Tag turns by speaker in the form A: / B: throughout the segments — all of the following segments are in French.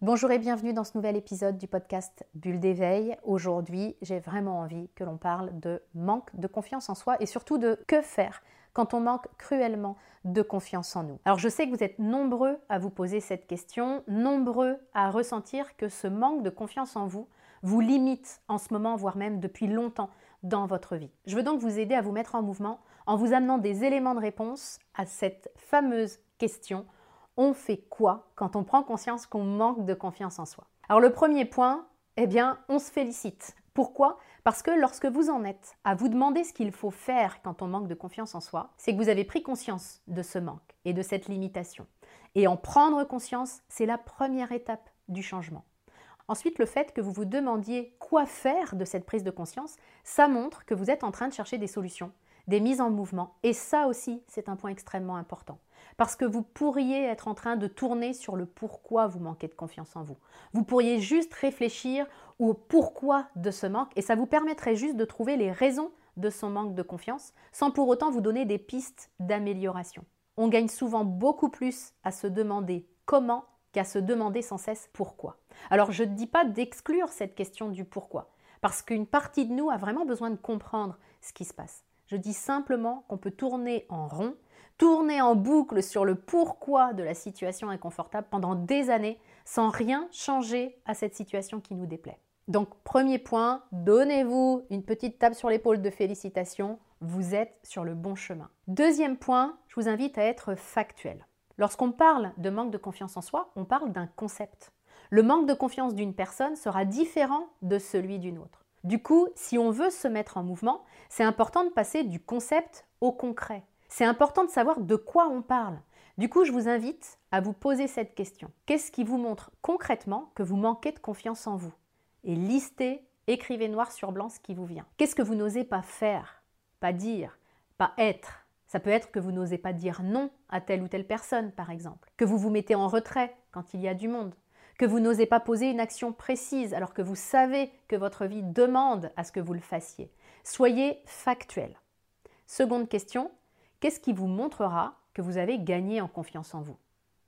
A: Bonjour et bienvenue dans ce nouvel épisode du podcast Bulle d'éveil. Aujourd'hui, j'ai vraiment envie que l'on parle de manque de confiance en soi et surtout de que faire quand on manque cruellement de confiance en nous. Alors je sais que vous êtes nombreux à vous poser cette question, nombreux à ressentir que ce manque de confiance en vous vous limite en ce moment, voire même depuis longtemps dans votre vie. Je veux donc vous aider à vous mettre en mouvement en vous amenant des éléments de réponse à cette fameuse question on fait quoi quand on prend conscience qu'on manque de confiance en soi? Alors le premier point, eh bien, on se félicite. Pourquoi? Parce que lorsque vous en êtes à vous demander ce qu'il faut faire quand on manque de confiance en soi, c'est que vous avez pris conscience de ce manque et de cette limitation. Et en prendre conscience, c'est la première étape du changement. Ensuite, le fait que vous vous demandiez quoi faire de cette prise de conscience, ça montre que vous êtes en train de chercher des solutions, des mises en mouvement. Et ça aussi, c'est un point extrêmement important. Parce que vous pourriez être en train de tourner sur le pourquoi vous manquez de confiance en vous. Vous pourriez juste réfléchir au pourquoi de ce manque et ça vous permettrait juste de trouver les raisons de son manque de confiance sans pour autant vous donner des pistes d'amélioration. On gagne souvent beaucoup plus à se demander comment qu'à se demander sans cesse pourquoi. Alors je ne dis pas d'exclure cette question du pourquoi, parce qu'une partie de nous a vraiment besoin de comprendre ce qui se passe. Je dis simplement qu'on peut tourner en rond, tourner en boucle sur le pourquoi de la situation inconfortable pendant des années sans rien changer à cette situation qui nous déplaît. Donc premier point, donnez-vous une petite tape sur l'épaule de félicitations, vous êtes sur le bon chemin. Deuxième point, je vous invite à être factuel. Lorsqu'on parle de manque de confiance en soi, on parle d'un concept. Le manque de confiance d'une personne sera différent de celui d'une autre. Du coup, si on veut se mettre en mouvement, c'est important de passer du concept au concret. C'est important de savoir de quoi on parle. Du coup, je vous invite à vous poser cette question. Qu'est-ce qui vous montre concrètement que vous manquez de confiance en vous? Et listez, écrivez noir sur blanc ce qui vous vient. Qu'est-ce que vous n'osez pas faire, pas dire, pas être? Ça peut être que vous n'osez pas dire non à telle ou telle personne, par exemple. Que vous vous mettez en retrait quand il y a du monde que vous n'osez pas poser une action précise alors que vous savez que votre vie demande à ce que vous le fassiez. Soyez factuel. Seconde question, qu'est-ce qui vous montrera que vous avez gagné en confiance en vous?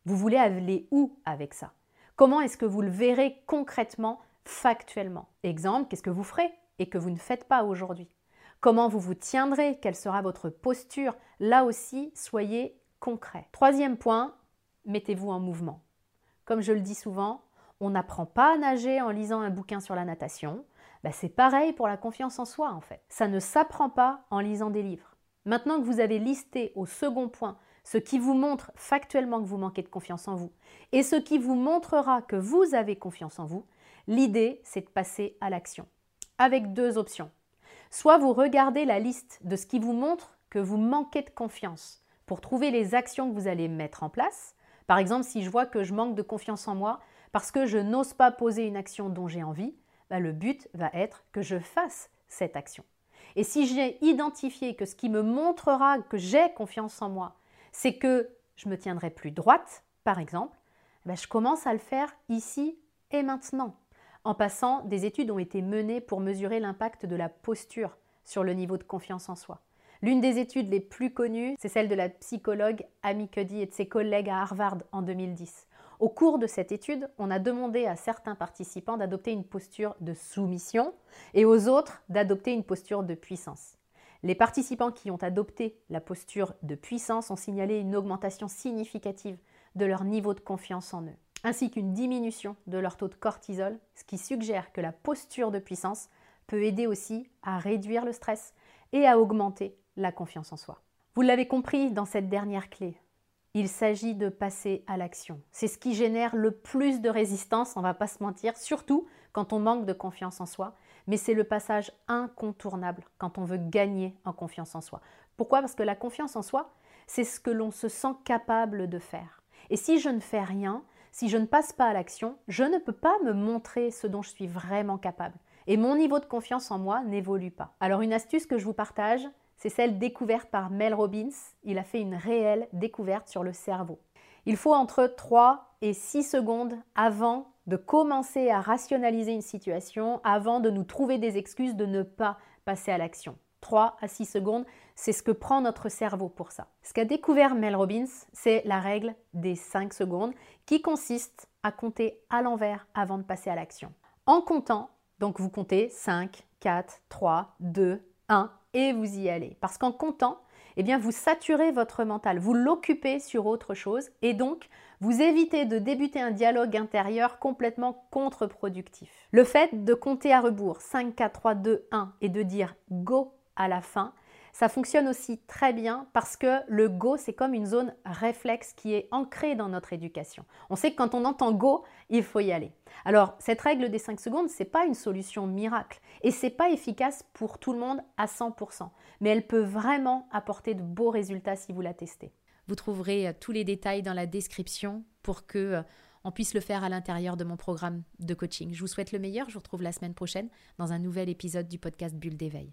A: Vous voulez aller où avec ça? Comment est-ce que vous le verrez concrètement, factuellement? Exemple, qu'est-ce que vous ferez et que vous ne faites pas aujourd'hui? Comment vous vous tiendrez? Quelle sera votre posture? Là aussi, soyez concret. Troisième point, mettez-vous en mouvement. Comme je le dis souvent, on n'apprend pas à nager en lisant un bouquin sur la natation. Bah, c'est pareil pour la confiance en soi en fait. Ça ne s'apprend pas en lisant des livres. Maintenant que vous avez listé au second point ce qui vous montre factuellement que vous manquez de confiance en vous et ce qui vous montrera que vous avez confiance en vous, l'idée c'est de passer à l'action. Avec deux options. Soit vous regardez la liste de ce qui vous montre que vous manquez de confiance pour trouver les actions que vous allez mettre en place, par exemple, si je vois que je manque de confiance en moi parce que je n'ose pas poser une action dont j'ai envie, bah, le but va être que je fasse cette action. Et si j'ai identifié que ce qui me montrera que j'ai confiance en moi, c'est que je me tiendrai plus droite, par exemple, bah, je commence à le faire ici et maintenant. En passant, des études ont été menées pour mesurer l'impact de la posture sur le niveau de confiance en soi. L'une des études les plus connues, c'est celle de la psychologue Amy Cuddy et de ses collègues à Harvard en 2010. Au cours de cette étude, on a demandé à certains participants d'adopter une posture de soumission et aux autres d'adopter une posture de puissance. Les participants qui ont adopté la posture de puissance ont signalé une augmentation significative de leur niveau de confiance en eux, ainsi qu'une diminution de leur taux de cortisol, ce qui suggère que la posture de puissance peut aider aussi à réduire le stress et à augmenter la confiance en soi. Vous l'avez compris dans cette dernière clé, il s'agit de passer à l'action. C'est ce qui génère le plus de résistance, on va pas se mentir, surtout quand on manque de confiance en soi, mais c'est le passage incontournable quand on veut gagner en confiance en soi. Pourquoi? Parce que la confiance en soi, c'est ce que l'on se sent capable de faire. Et si je ne fais rien, si je ne passe pas à l'action, je ne peux pas me montrer ce dont je suis vraiment capable. Et mon niveau de confiance en moi n'évolue pas. Alors une astuce que je vous partage, c'est celle découverte par Mel Robbins. Il a fait une réelle découverte sur le cerveau. Il faut entre 3 et 6 secondes avant de commencer à rationaliser une situation, avant de nous trouver des excuses de ne pas passer à l'action. 3 à 6 secondes, c'est ce que prend notre cerveau pour ça. Ce qu'a découvert Mel Robbins, c'est la règle des 5 secondes qui consiste à compter à l'envers avant de passer à l'action. En comptant, donc vous comptez 5, 4, 3, 2, 1 et vous y allez. Parce qu'en comptant, eh vous saturez votre mental, vous l'occupez sur autre chose et donc vous évitez de débuter un dialogue intérieur complètement contre-productif. Le fait de compter à rebours 5, 4, 3, 2, 1 et de dire go à la fin, ça fonctionne aussi très bien parce que le go, c'est comme une zone réflexe qui est ancrée dans notre éducation. On sait que quand on entend go, il faut y aller. Alors, cette règle des 5 secondes, ce n'est pas une solution miracle et c'est pas efficace pour tout le monde à 100%, mais elle peut vraiment apporter de beaux résultats si vous la testez. Vous trouverez euh, tous les détails dans la description pour que euh, on puisse le faire à l'intérieur de mon programme de coaching. Je vous souhaite le meilleur, je vous retrouve la semaine prochaine dans un nouvel épisode du podcast Bulle d'éveil.